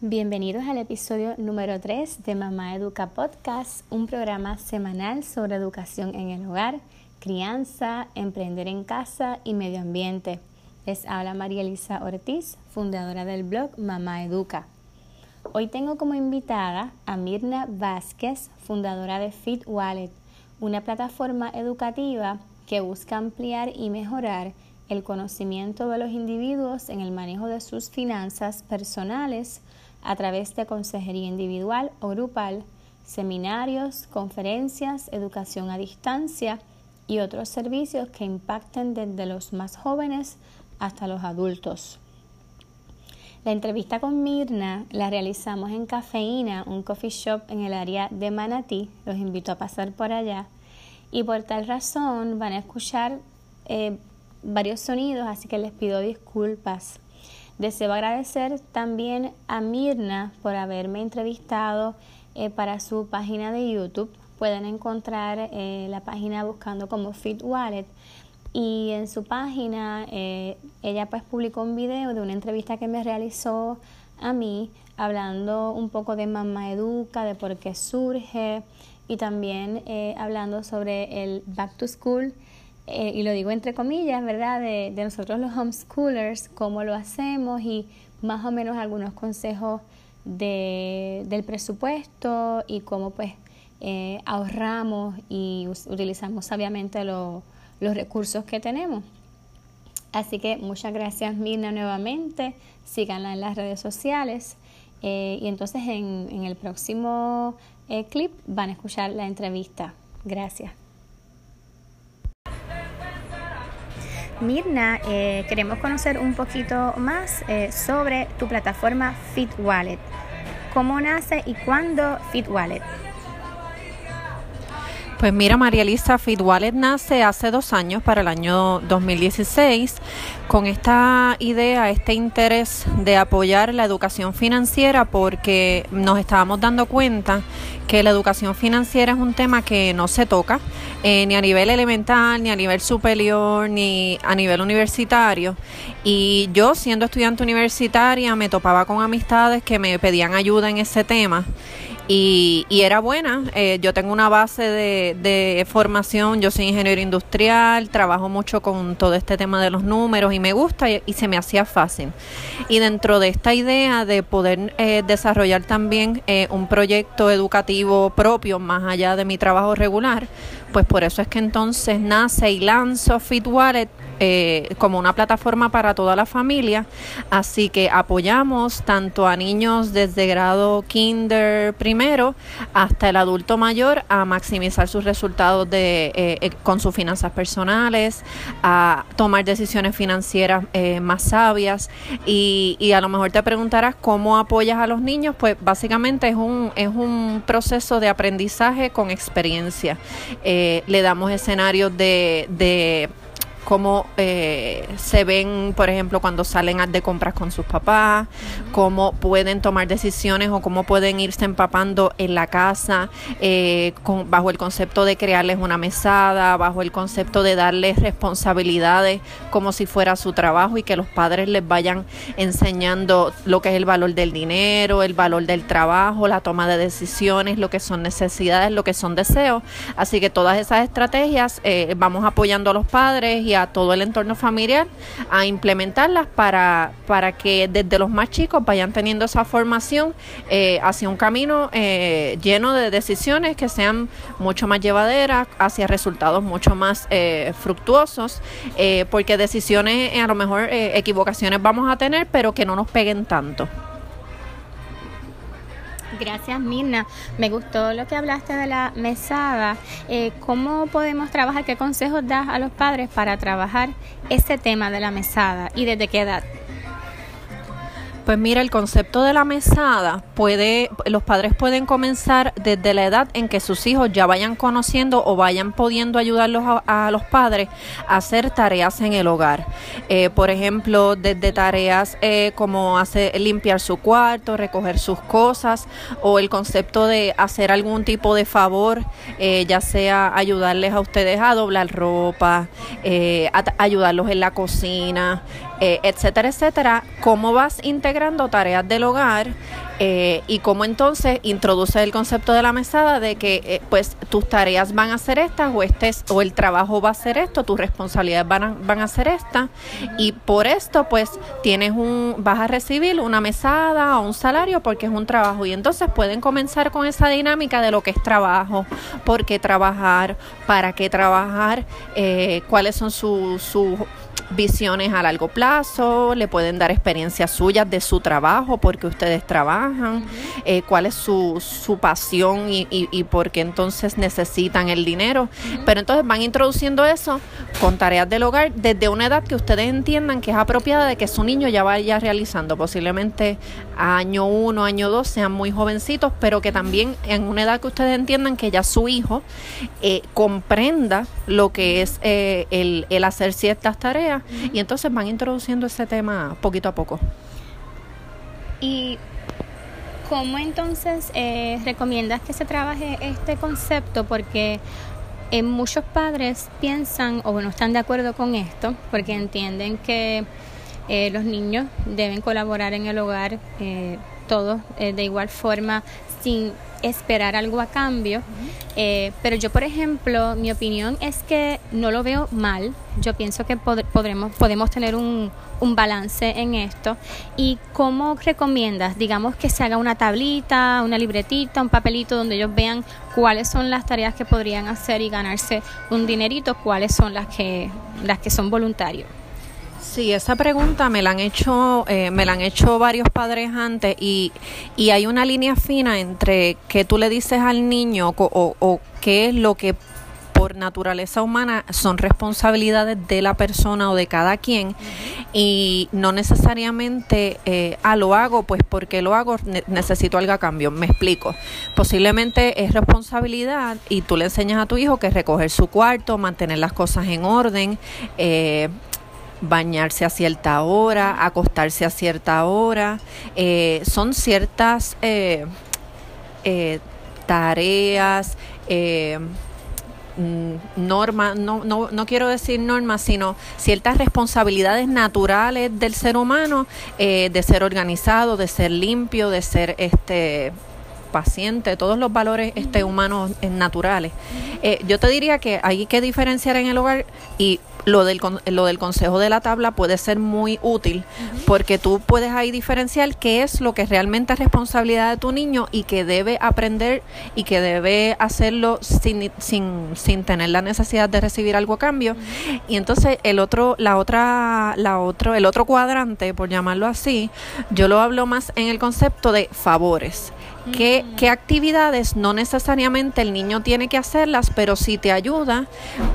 Bienvenidos al episodio número 3 de Mamá Educa Podcast, un programa semanal sobre educación en el hogar, crianza, emprender en casa y medio ambiente. Les habla María Elisa Ortiz, fundadora del blog Mamá Educa. Hoy tengo como invitada a Mirna Vázquez, fundadora de Fit Wallet, una plataforma educativa que busca ampliar y mejorar el conocimiento de los individuos en el manejo de sus finanzas personales a través de consejería individual o grupal, seminarios, conferencias, educación a distancia y otros servicios que impacten desde los más jóvenes hasta los adultos. La entrevista con Mirna la realizamos en Cafeína, un coffee shop en el área de Manatí. Los invito a pasar por allá. Y por tal razón van a escuchar eh, varios sonidos, así que les pido disculpas. Deseo agradecer también a Mirna por haberme entrevistado eh, para su página de YouTube. Pueden encontrar eh, la página buscando como Fit Wallet y en su página eh, ella pues publicó un video de una entrevista que me realizó a mí hablando un poco de Mamá Educa, de por qué surge y también hablando sobre el Back to School eh, y lo digo entre comillas, ¿verdad? De, de, nosotros los homeschoolers, cómo lo hacemos y más o menos algunos consejos de, del presupuesto y cómo pues ahorramos y utilizamos sabiamente lo los recursos que tenemos. Así que muchas gracias Mirna nuevamente, síganla en las redes sociales eh, y entonces en, el próximo eh, clip van a escuchar la entrevista. Gracias. Mirna, eh, queremos conocer un poquito más sobre tu plataforma Fit Wallet. ¿Cómo nace y cuándo Fit Wallet? Pues mira, María Elisa Wallet nace hace dos años, para el año 2016, con esta idea, este interés de apoyar la educación financiera porque nos estábamos dando cuenta que la educación financiera es un tema que no se toca eh, ni a nivel elemental, ni a nivel superior, ni a nivel universitario. Y yo, siendo estudiante universitaria, me topaba con amistades que me pedían ayuda en ese tema y, y era buena. Eh, yo tengo una base de, de, formación, yo soy ingeniero industrial, trabajo mucho con todo este tema de los números y me gusta y, se me hacía fácil. Y dentro de esta idea de poder eh, desarrollar también eh, un proyecto educativo propio más allá de mi trabajo regular, pues por eso es que entonces nace y lanzo Fit Wallet eh, como una plataforma para toda la familia. Así que apoyamos tanto a niños desde grado kinder primero hasta el adulto mayor a maximizar sus resultados de, eh, eh, con sus finanzas personales, a tomar decisiones financieras más sabias. Y, y, a lo mejor te preguntarás cómo apoyas a los niños. Pues básicamente es un, es un proceso de aprendizaje con experiencia. le damos escenarios de, de cómo eh, se ven, por ejemplo, cuando salen de compras con sus papás, cómo pueden tomar decisiones o cómo pueden irse empapando en la casa eh, bajo el concepto de crearles una mesada, bajo el concepto de darles responsabilidades como si fuera su trabajo y que los padres les vayan enseñando lo que es el valor del dinero, el valor del trabajo, la toma de decisiones, lo que son necesidades, lo que son deseos. Así que todas esas estrategias eh, vamos apoyando a los padres y a todo el entorno familiar a implementarlas para, para que desde los más chicos vayan teniendo esa formación eh, hacia un camino eh, lleno de decisiones que sean mucho más llevaderas, hacia resultados mucho más eh, fructuosos, porque decisiones, a lo mejor equivocaciones vamos a tener, pero que no nos peguen tanto. Gracias, Mirna. Me gustó lo que hablaste de la mesada. Eh, ¿Cómo podemos trabajar? ¿Qué consejos das a los padres para trabajar ese tema de la mesada y desde qué edad? Pues mira, el concepto de la mesada puede, los padres pueden comenzar desde la edad en que sus hijos ya vayan conociendo o vayan pudiendo ayudarlos a, los padres a hacer tareas en el hogar. Eh, por ejemplo, desde tareas eh, como hacer, limpiar su cuarto, recoger sus cosas o el concepto de hacer algún tipo de favor, eh, ya sea ayudarles a ustedes a doblar ropa, ayudarlos en la cocina, eh, etcétera, etcétera, cómo vas integrando tareas del hogar eh, y cómo entonces introduce el concepto de la mesada de que eh, pues tus tareas van a ser estas o este o el trabajo va a ser esto, tus responsabilidades van a, van a ser estas y por esto pues tienes un vas a recibir una mesada o un salario porque es un trabajo. Y entonces pueden comenzar con esa dinámica de lo que es trabajo, por qué trabajar, para qué trabajar, cuáles son sus visiones a largo plazo, le pueden dar experiencias suyas de su trabajo, porque ustedes trabajan, eh, cuál es su, su pasión y, y, por qué entonces necesitan el dinero. Pero entonces van introduciendo eso con tareas del hogar desde una edad que ustedes entiendan que es apropiada de que su niño ya vaya realizando, posiblemente año uno, año dos, sean muy jovencitos, pero que también en una edad que ustedes entiendan que ya su hijo eh, comprenda lo que es eh, el, el hacer ciertas tareas y entonces van introduciendo ese tema poquito a poco. ¿Y cómo entonces eh, recomiendas que se trabaje este concepto? Porque eh, muchos padres piensan o no están de acuerdo con esto porque entienden que eh, los niños deben colaborar en el hogar todos de igual forma sin esperar algo a cambio. Eh, pero yo, por ejemplo, mi opinión es que no lo veo mal. Yo pienso que podremos, podemos tener un, un balance en esto. ¿Y cómo recomiendas? Digamos que se haga una tablita, una libretita, un papelito donde ellos vean cuáles son las tareas que podrían hacer y ganarse un dinerito, cuáles son las que, las que son voluntarios. Sí, esa pregunta me la han hecho, eh, me la han hecho varios padres antes y, y hay una línea fina entre que tú le dices al niño o, o qué es lo que por naturaleza humana son responsabilidades de la persona o de cada quien. Y no necesariamente eh, ah, lo hago pues porque lo hago necesito algo a cambio me explico. Posiblemente es responsabilidad y tú le enseñas a tu hijo que recoger su cuarto mantener las cosas en orden eh, bañarse a cierta hora, acostarse a cierta hora. Eh, son ciertas eh, eh, tareas, mm, normas, no, no, no quiero decir normas, sino ciertas responsabilidades naturales del ser humano, de ser organizado, de ser limpio, de ser este paciente, todos los valores este, humanos naturales. yo te diría que hay que diferenciar en el hogar y lo del, lo del consejo de la tabla puede ser muy útil porque tú puedes ahí diferenciar qué es lo que realmente es responsabilidad de tu niño y que debe aprender y que debe hacerlo sin, sin, sin tener la necesidad de recibir algo a cambio. Y entonces el otro, la otra, la otro, el otro cuadrante, por llamarlo así, yo lo hablo más en el concepto de favores. ¿Qué, ¿Qué, actividades no necesariamente el niño tiene que hacerlas, pero si te ayuda,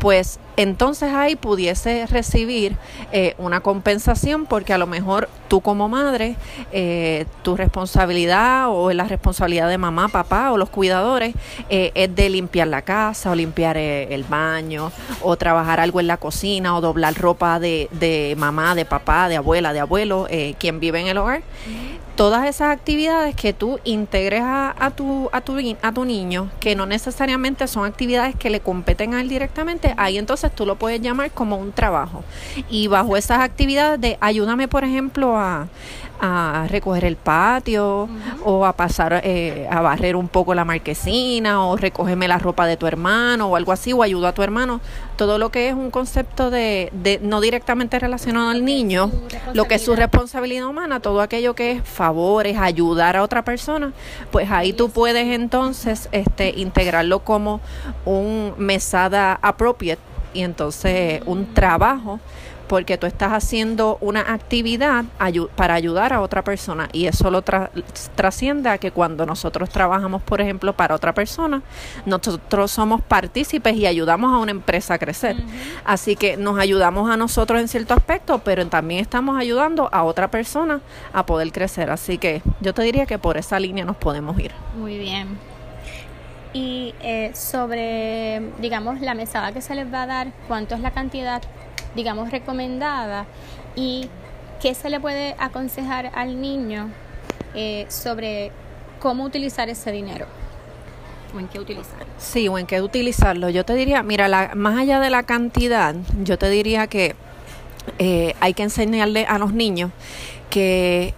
pues entonces ahí pudiese recibir eh, una compensación porque a lo mejor tú como madre, eh, tu responsabilidad o la responsabilidad de mamá, papá o los cuidadores eh, es de limpiar la casa o limpiar el baño o trabajar algo en la cocina o doblar ropa de, de mamá, de papá, de abuela, de abuelo, quien vive en el hogar todas esas actividades que tú integres a, tu, a, tu, a tu niño, que no necesariamente son actividades que le competen a él directamente, ahí entonces tú lo puedes llamar como un trabajo. Y bajo esas actividades de ayúdame, por ejemplo, a, a recoger el patio o a pasar eh, a barrer un poco la marquesina o recógeme la ropa de tu hermano o algo así o ayuda a tu hermano. Todo lo que es un concepto de, de no directamente relacionado al niño lo que es su responsabilidad humana todo aquello que es favores ayudar a otra persona pues ahí tú puedes entonces este integrarlo como un mesada appropriate y entonces un trabajo porque tú estás haciendo una actividad para ayudar a otra persona y eso lo trasciende a que cuando nosotros trabajamos, por ejemplo, para otra persona, nosotros somos partícipes y ayudamos a una empresa a crecer. Así que nos ayudamos a nosotros en cierto aspecto, pero también estamos ayudando a otra persona a poder crecer. Así que yo te diría que por esa línea nos podemos ir. Muy bien. Y eh, sobre, digamos, la mesada que se les va a dar, ¿cuánto es la cantidad digamos, recomendada y qué se le puede aconsejar al niño eh, sobre cómo utilizar ese dinero o en qué utilizarlo. Sí, o en qué utilizarlo. Yo te diría, mira, la, más allá de la cantidad, yo te diría que eh, hay que enseñarle a los niños que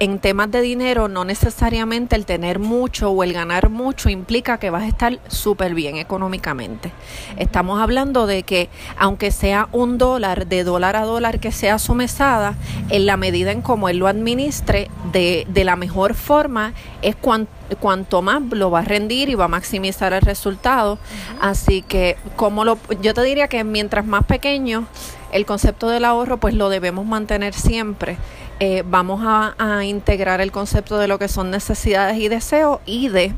en temas de dinero no necesariamente el tener mucho o el ganar mucho implica que vas a estar súper bien económicamente. Estamos hablando de que aunque sea un dólar, de dólar a dólar que sea su mesada, en la medida en cómo él lo administre de, de la mejor forma es cuanto más lo va a rendir y va a maximizar el resultado. Así que como lo, yo te diría que mientras más pequeño el concepto del ahorro pues lo debemos mantener siempre eh, vamos a, integrar el concepto de lo que son necesidades y deseos y de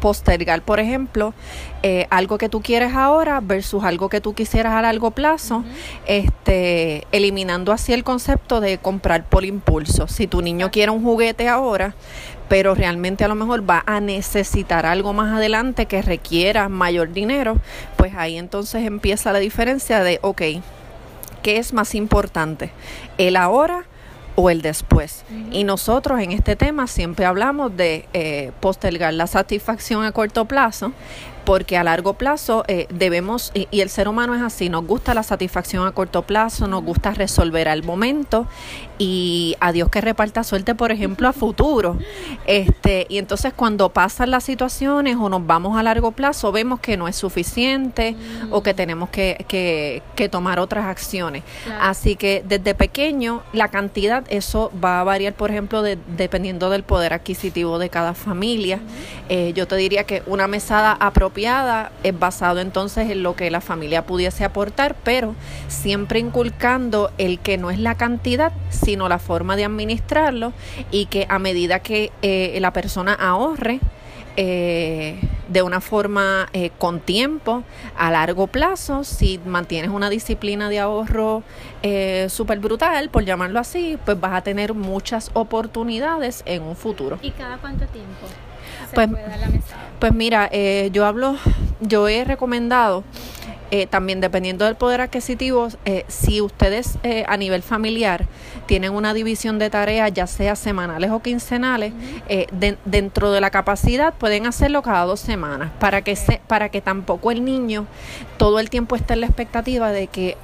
postergar, por ejemplo, eh, algo que tú quieres ahora versus algo que tú quisieras a largo plazo, este, eliminando así el concepto de comprar por impulso. Si tu niño quiere un juguete ahora, pero realmente a lo mejor va a necesitar algo más adelante que requiera mayor dinero, pues ahí entonces empieza la diferencia de, ok, ¿qué es más importante? ¿El ahora? O el después. Y nosotros en este tema siempre hablamos de eh, postergar la satisfacción a corto plazo porque a largo plazo eh, debemos, y, el ser humano es así, nos gusta la satisfacción a corto plazo, nos gusta resolver al momento y a Dios que reparta suerte, por ejemplo, a futuro. Este, y entonces cuando pasan las situaciones o nos vamos a largo plazo, vemos que no es suficiente o que tenemos que, que, que tomar otras acciones. Así que desde pequeño, la cantidad, eso va a variar, por ejemplo, dependiendo del poder adquisitivo de cada familia. Eh, yo te diría que una mesada apropiada es basado entonces en lo que la familia pudiese aportar, pero siempre inculcando el que no es la cantidad, sino la forma de administrarlo y que a medida que eh, la persona ahorre, eh, de una forma eh, con tiempo, a largo plazo, si mantienes una disciplina de ahorro eh, súper brutal, por llamarlo así, pues vas a tener muchas oportunidades en un futuro. ¿Y cada cuánto tiempo? Pues, pues mira, eh, yo hablo, yo he recomendado eh, también dependiendo del poder adquisitivo, eh, si ustedes eh, a nivel familiar tienen una división de tareas, ya sea semanales o quincenales, dentro de la capacidad pueden hacerlo cada dos semanas para que, se, para que tampoco el niño todo el tiempo esté en la expectativa de que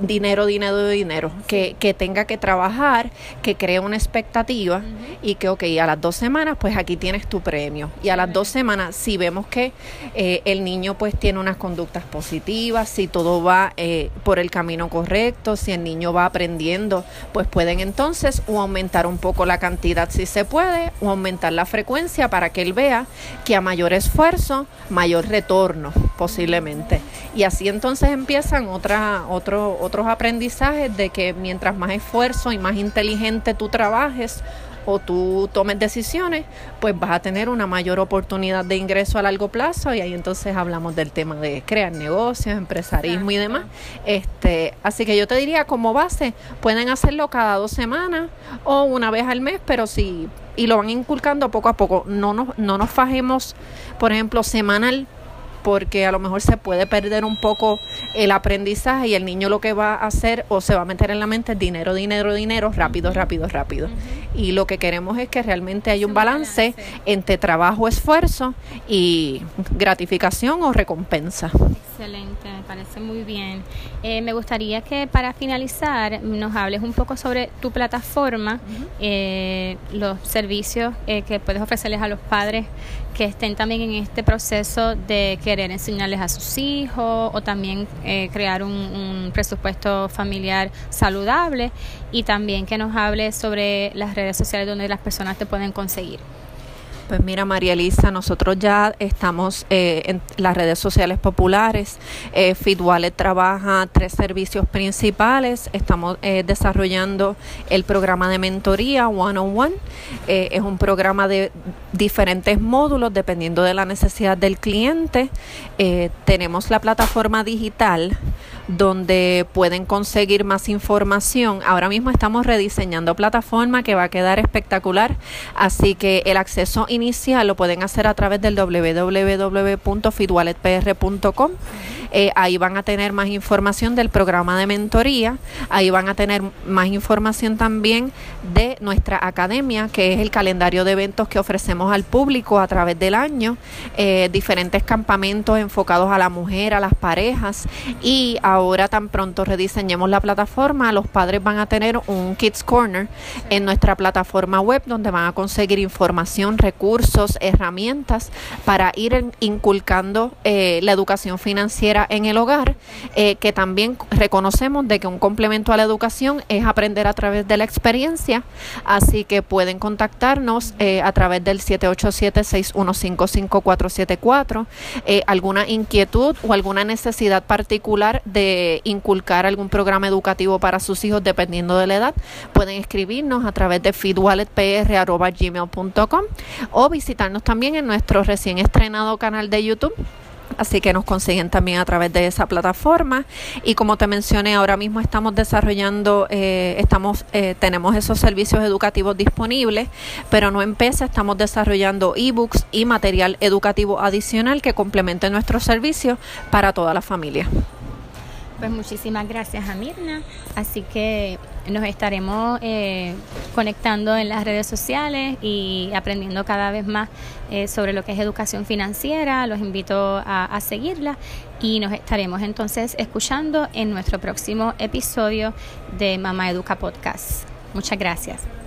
dinero, dinero, dinero, que, que, tenga que trabajar, que cree una expectativa y que, ok, a las dos semanas, pues aquí tienes tu premio. Y a las dos semanas, si vemos que el niño pues tiene unas conductas positivas, si todo va eh, por el camino correcto, si el niño va aprendiendo, pues pueden entonces o aumentar un poco la cantidad si se puede, o aumentar la frecuencia para que él vea que a mayor esfuerzo, mayor retorno posiblemente. Y así entonces empiezan otra, otro, otros aprendizajes de que mientras más esfuerzo y más inteligente tú trabajes, o tú tomes decisiones, pues vas a tener una mayor oportunidad de ingreso a largo plazo y ahí entonces hablamos del tema de crear negocios, empresarismo y demás. Este, así que yo te diría como base, pueden hacerlo cada dos semanas o una vez al mes, pero si y lo van inculcando poco a poco, no nos, no nos fajemos, por ejemplo, semanal porque a lo mejor se puede perder un poco el aprendizaje y el niño lo que va a hacer o se va a meter en la mente es dinero, dinero, dinero, rápido, rápido, rápido. Y lo que queremos es que realmente haya un balance entre trabajo, esfuerzo y gratificación o recompensa. Excelente, me parece muy bien. Eh, me gustaría que para finalizar nos hables un poco sobre tu plataforma, eh, los servicios eh, que puedes ofrecerles a los padres que estén también en este proceso de querer enseñarles a sus hijos o también crear un, un, presupuesto familiar saludable y también que nos hables sobre las redes sociales donde las personas te pueden conseguir. Pues mira, María Elisa, nosotros ya estamos eh, en las redes sociales populares. Eh, trabaja tres servicios principales. Estamos eh, desarrollando el programa de mentoría One on One. Eh, es un programa de diferentes módulos dependiendo de la necesidad del cliente. tenemos la plataforma digital donde pueden conseguir más información. Ahora mismo estamos rediseñando plataforma que va a quedar espectacular, así que el acceso inicial lo pueden hacer a través del www.fitwalletpr.com. Eh, ahí van a tener más información del programa de mentoría, ahí van a tener más información también de nuestra academia, que es el calendario de eventos que ofrecemos al público a través del año, eh, diferentes campamentos enfocados a la mujer, a las parejas. Y ahora tan pronto rediseñemos la plataforma, los padres van a tener un Kids Corner en nuestra plataforma web donde van a conseguir información, recursos, herramientas para ir inculcando eh, la educación financiera en el hogar, eh, que también reconocemos de que un complemento a la educación es aprender a través de la experiencia, así que pueden contactarnos eh, a través del 787-6155-474, alguna inquietud o alguna necesidad particular de inculcar algún programa educativo para sus hijos dependiendo de la edad, pueden escribirnos a través de feedwalletpr.gmail.com o visitarnos también en nuestro recién estrenado canal de YouTube. Así que nos consiguen también a través de esa plataforma. Y como te mencioné, ahora mismo estamos desarrollando, eh, estamos, eh, tenemos esos servicios educativos disponibles, pero no en estamos desarrollando ebooks y material educativo adicional que complemente nuestros servicios para toda la familia. Pues muchísimas gracias a Mirna. Así que nos estaremos eh, conectando en las redes sociales y aprendiendo cada vez más eh, sobre lo que es educación financiera. Los invito a, seguirla y nos estaremos entonces escuchando en nuestro próximo episodio de Mamá Educa Podcast. Muchas gracias.